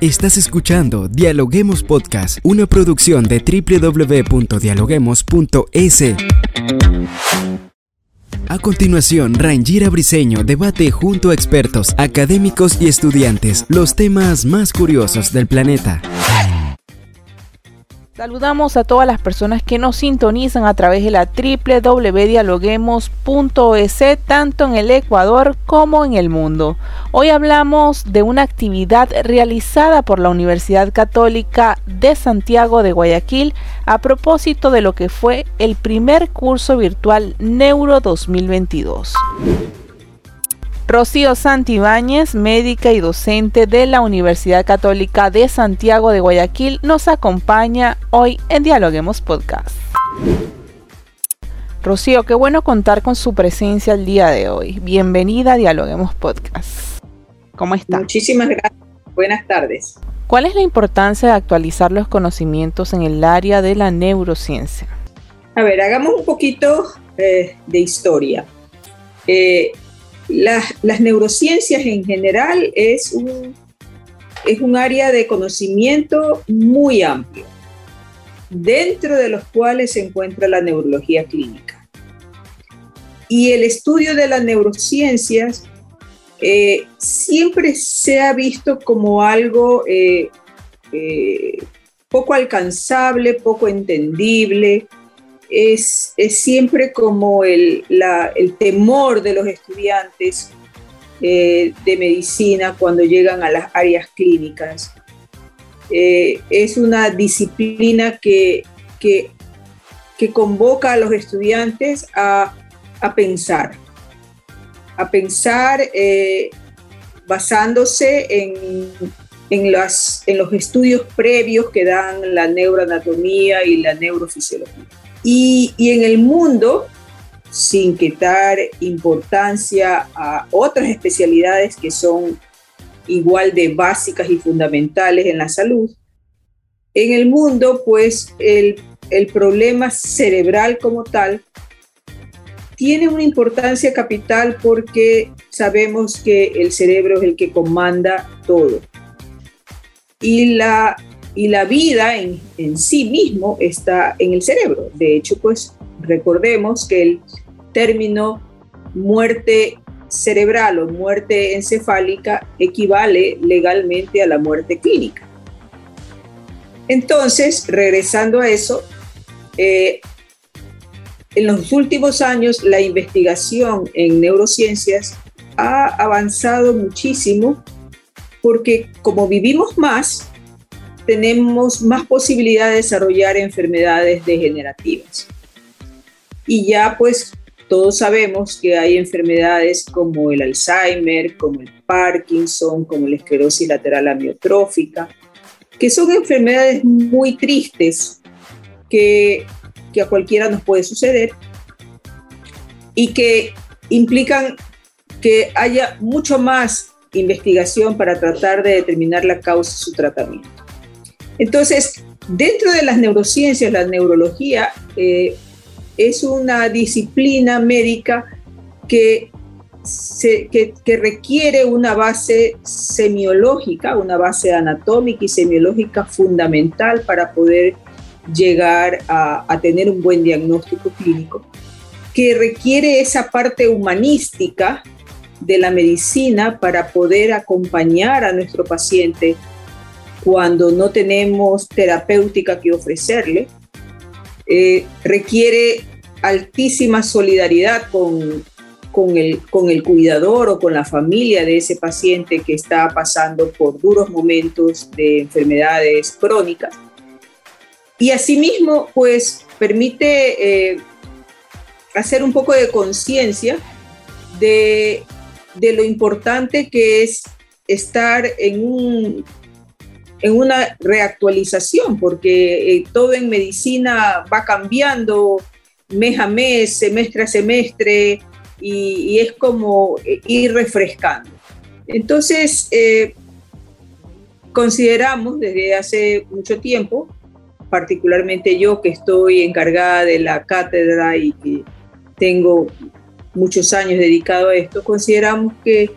Estás escuchando Dialoguemos Podcast, una producción de www.dialoguemos.es. A continuación, Rangira Briseño debate junto a expertos, académicos y estudiantes los temas más curiosos del planeta. Saludamos a todas las personas que nos sintonizan a través de la www.dialoguemos.es tanto en el Ecuador como en el mundo. Hoy hablamos de una actividad realizada por la Universidad Católica de Santiago de Guayaquil a propósito de lo que fue el primer curso virtual Neuro 2022. Rocío Santibáñez, médica y docente de la Universidad Católica de Santiago de Guayaquil, nos acompaña hoy en Dialoguemos Podcast. Rocío, qué bueno contar con su presencia el día de hoy. Bienvenida a Dialoguemos Podcast. ¿Cómo está? Muchísimas gracias. Buenas tardes. ¿Cuál es la importancia de actualizar los conocimientos en el área de la neurociencia? A ver, hagamos un poquito eh, de historia. Eh, las, neurociencias en general es un, es un área de conocimiento muy amplio, dentro de los cuales se encuentra la neurología clínica. Y el estudio de las neurociencias eh, siempre se ha visto como algo eh, eh, poco alcanzable, poco entendible, es, siempre como el, temor de los estudiantes eh, de medicina cuando llegan a las áreas clínicas. Eh, es una disciplina que, convoca a los estudiantes a, pensar, a pensar eh, basándose en los estudios previos que dan la neuroanatomía y la neurofisiología. Y, en el mundo, sin quitar importancia a otras especialidades que son igual de básicas y fundamentales en la salud, en el mundo, pues el, el problema cerebral como tal tiene una importancia capital porque sabemos que el cerebro es el que comanda todo. Y la y la vida en, sí mismo está en el cerebro. De hecho, pues recordemos que el término muerte cerebral o muerte encefálica equivale legalmente a la muerte clínica. Entonces, regresando a eso, eh, en los últimos años la investigación en neurociencias ha avanzado muchísimo porque como vivimos más, tenemos más posibilidad de desarrollar enfermedades degenerativas. Y ya pues todos sabemos que hay enfermedades como el Alzheimer, como el Parkinson, como la esclerosis lateral amiotrófica, que son enfermedades muy tristes que, que a cualquiera nos puede suceder y que implican que haya mucho más investigación para tratar de determinar la causa y su tratamiento. Entonces, dentro de las neurociencias, la neurología eh, es una disciplina médica que, requiere una base semiológica, una base anatómica y semiológica fundamental para poder llegar a, a tener un buen diagnóstico clínico, que requiere esa parte humanística de la medicina para poder acompañar a nuestro paciente cuando no tenemos terapéutica que ofrecerle. Eh, requiere altísima solidaridad con, con, el, con el cuidador o con la familia de ese paciente que está pasando por duros momentos de enfermedades crónicas. Y asimismo, pues permite eh, hacer un poco de conciencia de, de lo importante que es estar en un en una reactualización, porque eh, todo en medicina va cambiando mes a mes, semestre a semestre, y, es como eh, ir refrescando. Entonces, eh, consideramos desde hace mucho tiempo, particularmente yo que estoy encargada de la cátedra y que tengo muchos años dedicado a esto, consideramos que,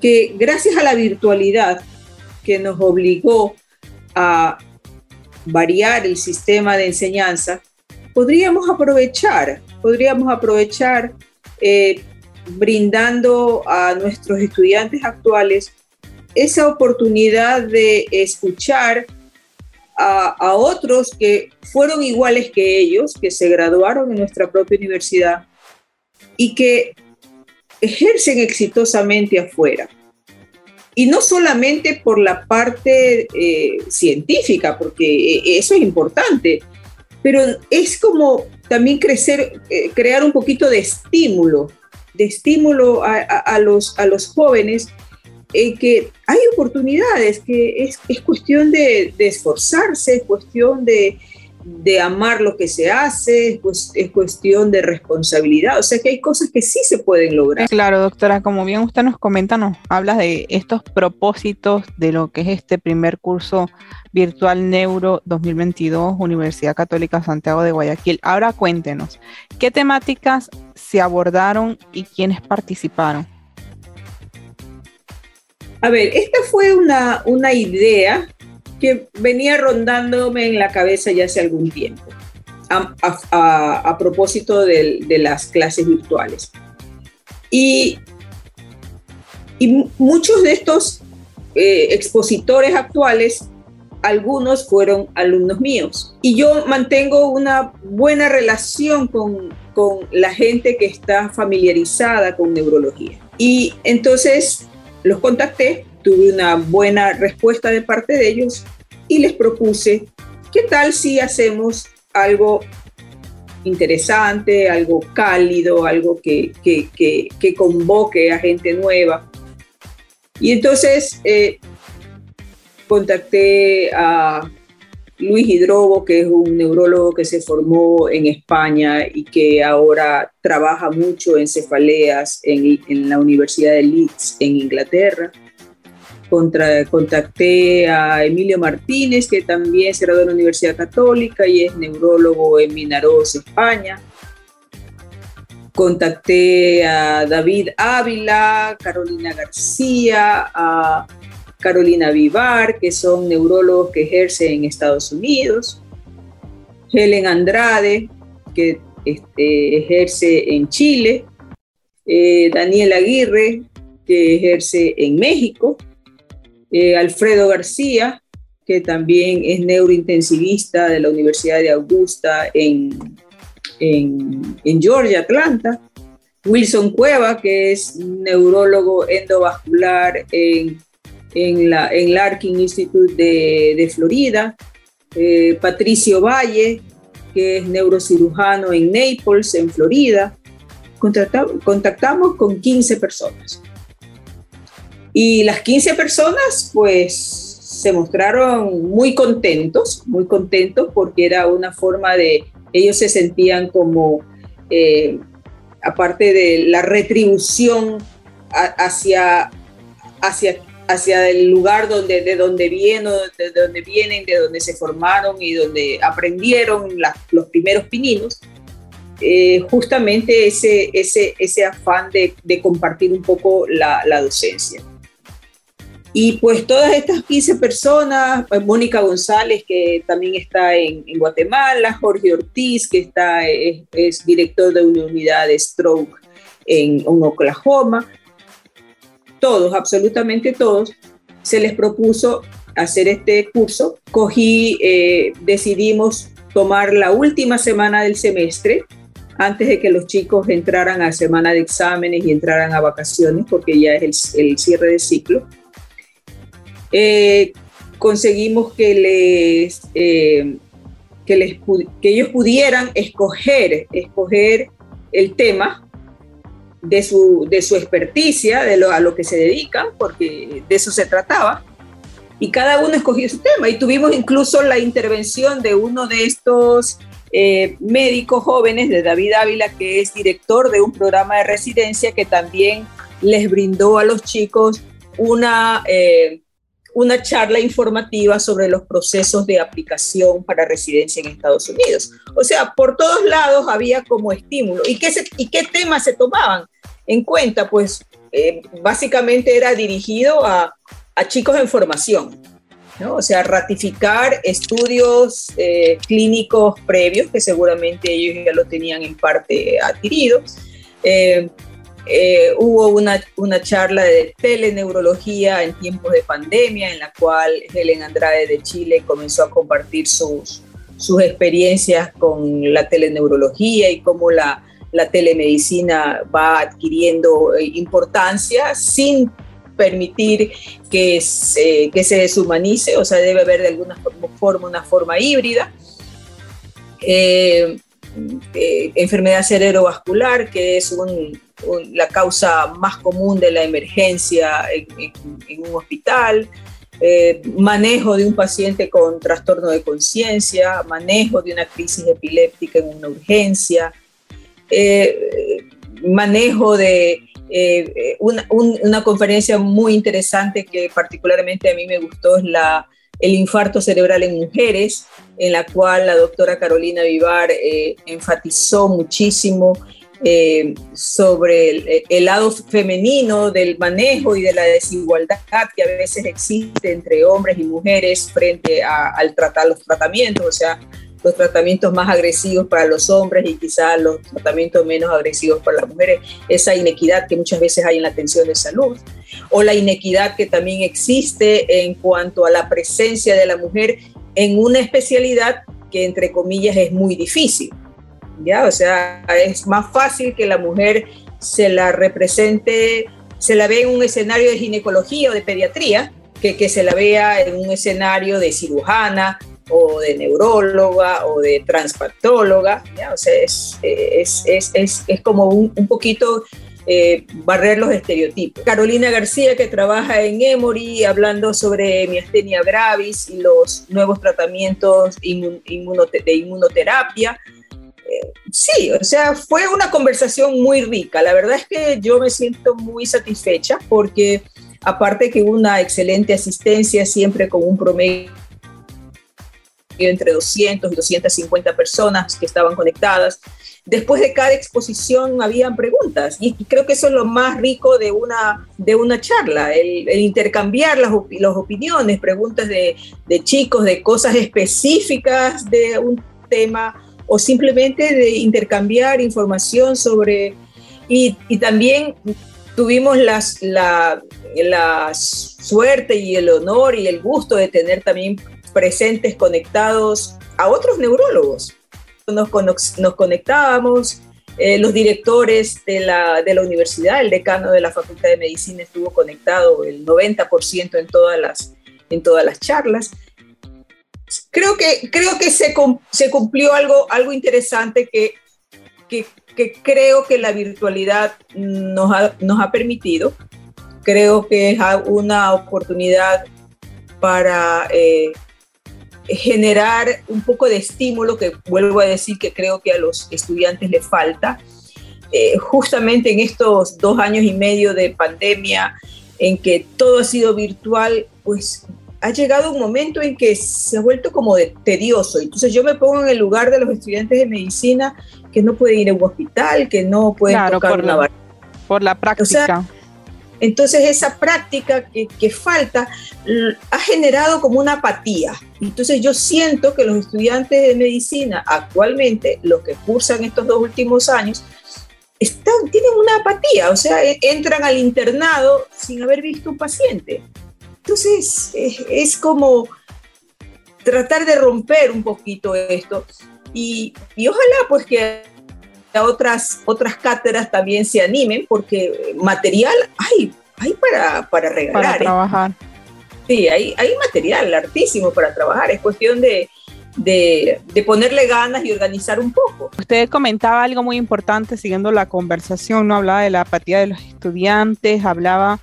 que gracias a la virtualidad que nos obligó a variar el sistema de enseñanza, podríamos aprovechar, podríamos aprovechar eh, brindando a nuestros estudiantes actuales esa oportunidad de escuchar a, otros que fueron iguales que ellos, que se graduaron en nuestra propia universidad y que ejercen exitosamente afuera. Y no solamente por la parte eh, científica, porque eh, eso es importante, pero es como también crecer, eh, crear un poquito de estímulo, de estímulo a, los, a los jóvenes que hay oportunidades, que es, es cuestión de, de, esforzarse, es cuestión de, de amar lo que se hace, pues es cuestión de responsabilidad, o sea que hay cosas que sí se pueden lograr. Claro, doctora, como bien usted nos comenta, nos habla de estos propósitos de lo que es este primer curso virtual Neuro 2022, Universidad Católica Santiago de Guayaquil. Ahora cuéntenos, ¿qué temáticas se abordaron y quiénes participaron? A ver, esta fue una, una idea que venía rondándome en la cabeza ya hace algún tiempo, a, propósito de, las clases virtuales. Y, y muchos de estos eh, expositores actuales, algunos fueron alumnos míos. Y yo mantengo una buena relación con, con la gente que está familiarizada con neurología. Y entonces los contacté tuve una buena respuesta de parte de ellos y les propuse, ¿qué tal si hacemos algo interesante, algo cálido, algo que, que, convoque a gente nueva? Y entonces eh, contacté a Luis Hidrobo, que es un neurólogo que se formó en España y que ahora trabaja mucho en cefaleas en, en la Universidad de Leeds, en Inglaterra contacté a Emilio Martínez, que también se graduó en la Universidad Católica y es neurólogo en Minaros, España. Contacté a David Ávila, Carolina García, a Carolina Vivar, que son neurólogos que ejercen en Estados Unidos. Helen Andrade, que este, ejerce en Chile. Eh, Daniel Aguirre, que ejerce en México. Eh, Alfredo García, que también es neurointensivista de la Universidad de Augusta en, en, Georgia, Atlanta. Wilson Cueva, que es neurólogo endovascular en, en la en Institute de, Florida. Eh, Patricio Valle, que es neurocirujano en Naples, en Florida. contactamos con 15 personas. Y las 15 personas, pues, se mostraron muy contentos, muy contentos porque era una forma de, ellos se sentían como, eh, aparte de la retribución hacia, hacia, hacia el lugar donde, de donde vienen, de donde vienen, de donde se formaron y donde aprendieron los primeros pininos, eh, justamente ese, ese, ese afán de, compartir un poco la docencia. Y pues todas estas 15 personas, pues, Mónica González, que también está en, Guatemala, Jorge Ortiz, que está, es, director de una unidad de stroke en, Oklahoma, todos, absolutamente todos, se les propuso hacer este curso. Cogí, eh, decidimos tomar la última semana del semestre, antes de que los chicos entraran a semana de exámenes y entraran a vacaciones, porque ya es el, el cierre de ciclo eh, conseguimos que, les, eh, que, les, que ellos pudieran escoger, escoger el tema de su, de su experticia, de lo, a lo que se dedican, porque de eso se trataba, y cada uno escogió su tema. Y tuvimos incluso la intervención de uno de estos eh, médicos jóvenes, de David Ávila, que es director de un programa de residencia que también les brindó a los chicos una, una charla informativa sobre los procesos de aplicación para residencia en Estados Unidos. O sea, por todos lados había como estímulo. ¿Y qué, y qué temas se tomaban en cuenta? Pues eh, básicamente era dirigido a, a chicos en formación, ¿no? O sea, ratificar estudios eh, clínicos previos que seguramente ellos ya lo tenían en parte adquirido. Eh, eh, hubo una, una, charla de teleneurología en tiempos de pandemia en la cual Helen Andrade de Chile comenzó a compartir sus, sus experiencias con la teleneurología y cómo la, la telemedicina va adquiriendo importancia sin permitir que se, que se deshumanice, o sea, debe haber de alguna forma una forma híbrida. Eh, eh, enfermedad cerebrovascular, que es la causa más común de la emergencia en, un hospital, eh, manejo de un paciente con trastorno de conciencia, manejo de una crisis epiléptica en una urgencia, manejo de eh, eh, una, una, conferencia muy interesante que particularmente a mí me gustó es la, el infarto cerebral en mujeres, en la cual la doctora Carolina Vivar eh, enfatizó muchísimo sobre el, lado femenino del manejo y de la desigualdad que a veces existe entre hombres y mujeres frente al tratar los tratamientos, o sea, los tratamientos más agresivos para los hombres y quizás los tratamientos menos agresivos para las mujeres, esa inequidad que muchas veces hay en la atención de salud, o la inequidad que también existe en cuanto a la presencia de la mujer en una especialidad que entre comillas es muy difícil. ¿Ya? O sea, es más fácil que la mujer se la represente, se la vea en un escenario de ginecología o de pediatría, que, que se la vea en un escenario de cirujana o de neuróloga o de transpatóloga, o sea, es, es, es, es como un, un poquito eh, barrer los estereotipos. Carolina García, que trabaja en Emory, hablando sobre miastenia gravis y los nuevos tratamientos de inmunoterapia. Sí, o sea, fue una conversación muy rica. La verdad es que yo me siento muy satisfecha porque aparte que una excelente asistencia siempre con un promedio entre 200 y 250 personas que estaban conectadas. Después de cada exposición habían preguntas y creo que eso es lo más rico de una, de una charla, el, intercambiar las, las, opiniones, preguntas de, de chicos, de cosas específicas de un tema o simplemente de intercambiar información sobre... Y, también tuvimos las, la, la, suerte y el honor y el gusto de tener también presentes conectados a otros neurólogos. Nos, nos conectábamos, eh, los directores de la, de la, universidad, el decano de la Facultad de Medicina estuvo conectado el 90% en todas las, en todas las charlas. Creo que, creo que se, se cumplió algo, algo interesante que, que, que, creo que la virtualidad nos ha, nos ha permitido. Creo que es una oportunidad para eh, generar un poco de estímulo, que vuelvo a decir que creo que a los estudiantes les falta. Eh, justamente en estos dos años y medio de pandemia, en que todo ha sido virtual, pues ha llegado un momento en que se ha vuelto como de tedioso. Entonces yo me pongo en el lugar de los estudiantes de medicina que no pueden ir a un hospital, que no pueden tocar por una la, Por la práctica. Entonces esa práctica que, falta ha generado como una apatía. Entonces yo siento que los estudiantes de medicina actualmente, los que cursan estos dos últimos años, están, tienen una apatía, o sea, e, entran al internado sin haber visto un paciente. Entonces es, como tratar de romper un poquito esto y, y ojalá pues que otras, otras cátedras también se animen porque material hay, hay para, para regalar. Para ¿eh? trabajar. Sí, hay, hay material hartísimo para trabajar. Es cuestión de, de, de, ponerle ganas y organizar un poco. Usted comentaba algo muy importante siguiendo la conversación, ¿no? Hablaba de la apatía de los estudiantes, hablaba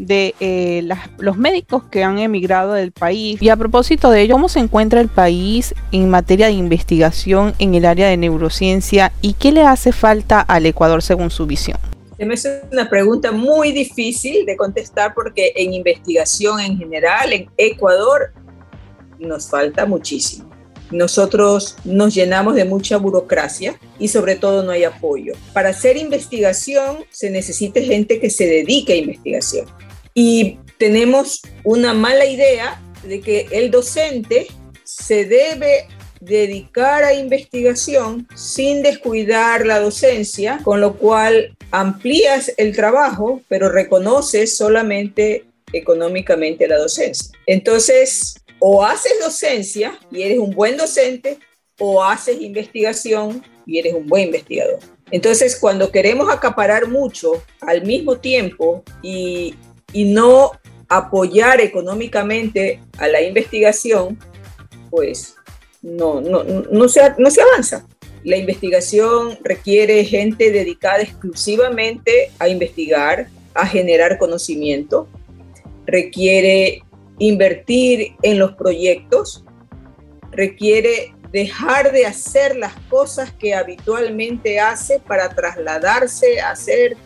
de eh, los médicos que han emigrado del país. Y a propósito de ello, ¿cómo se encuentra el país en materia de investigación en el área de neurociencia y qué le hace falta al Ecuador según su visión? Es una pregunta muy difícil de contestar porque en investigación en general, en Ecuador, nos falta muchísimo. Nosotros nos llenamos de mucha burocracia y sobre todo no hay apoyo. Para hacer investigación se necesita gente que se dedique a investigación. Y tenemos una mala idea de que el docente se debe dedicar a investigación sin descuidar la docencia, con lo cual amplías el trabajo, pero reconoces solamente económicamente la docencia. Entonces, o haces docencia y eres un buen docente, o haces investigación y eres un buen investigador. Entonces, cuando queremos acaparar mucho al mismo tiempo y, no apoyar económicamente a la investigación, pues no, no, no, se, no se avanza. La investigación requiere gente dedicada exclusivamente a investigar, a generar conocimiento, requiere invertir en los proyectos, requiere dejar de hacer las cosas que habitualmente hace para trasladarse a hacer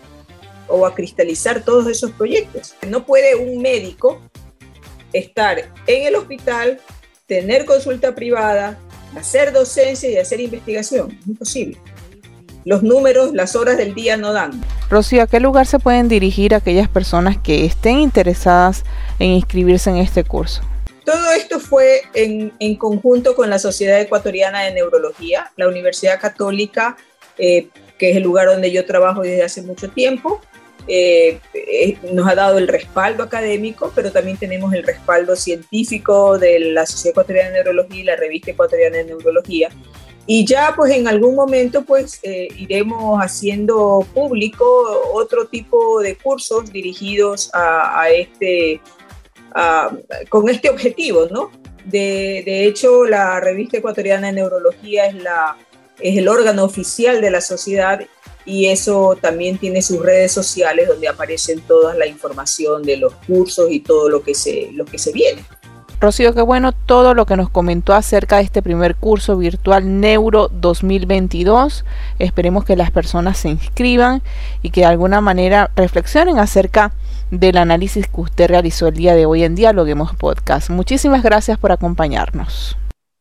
o a cristalizar todos esos proyectos. No puede un médico estar en el hospital, tener consulta privada, hacer docencia y hacer investigación. Es imposible. Los números, las horas del día no dan. Rocío, ¿a qué lugar se pueden dirigir aquellas personas que estén interesadas en inscribirse en este curso? Todo esto fue en, conjunto con la Sociedad Ecuatoriana de Neurología, la Universidad Católica, eh, que es el lugar donde yo trabajo desde hace mucho tiempo. Eh, eh, nos ha dado el respaldo académico, pero también tenemos el respaldo científico de la Sociedad Ecuatoriana de Neurología y la Revista Ecuatoriana de Neurología. Y ya pues en algún momento pues iremos haciendo público otro tipo de cursos dirigidos a, a este con este objetivo, ¿no? De, de, hecho, la revista ecuatoriana de neurología es, la, es el órgano oficial de la sociedad y eso también tiene sus redes sociales donde aparecen toda la información de los cursos y todo lo que se, lo que se viene. Rocío, qué bueno todo lo que nos comentó acerca de este primer curso virtual Neuro 2022. Esperemos que las personas se inscriban y que de alguna manera reflexionen acerca del análisis que usted realizó el día de hoy en Dialoguemos Podcast. Muchísimas gracias por acompañarnos.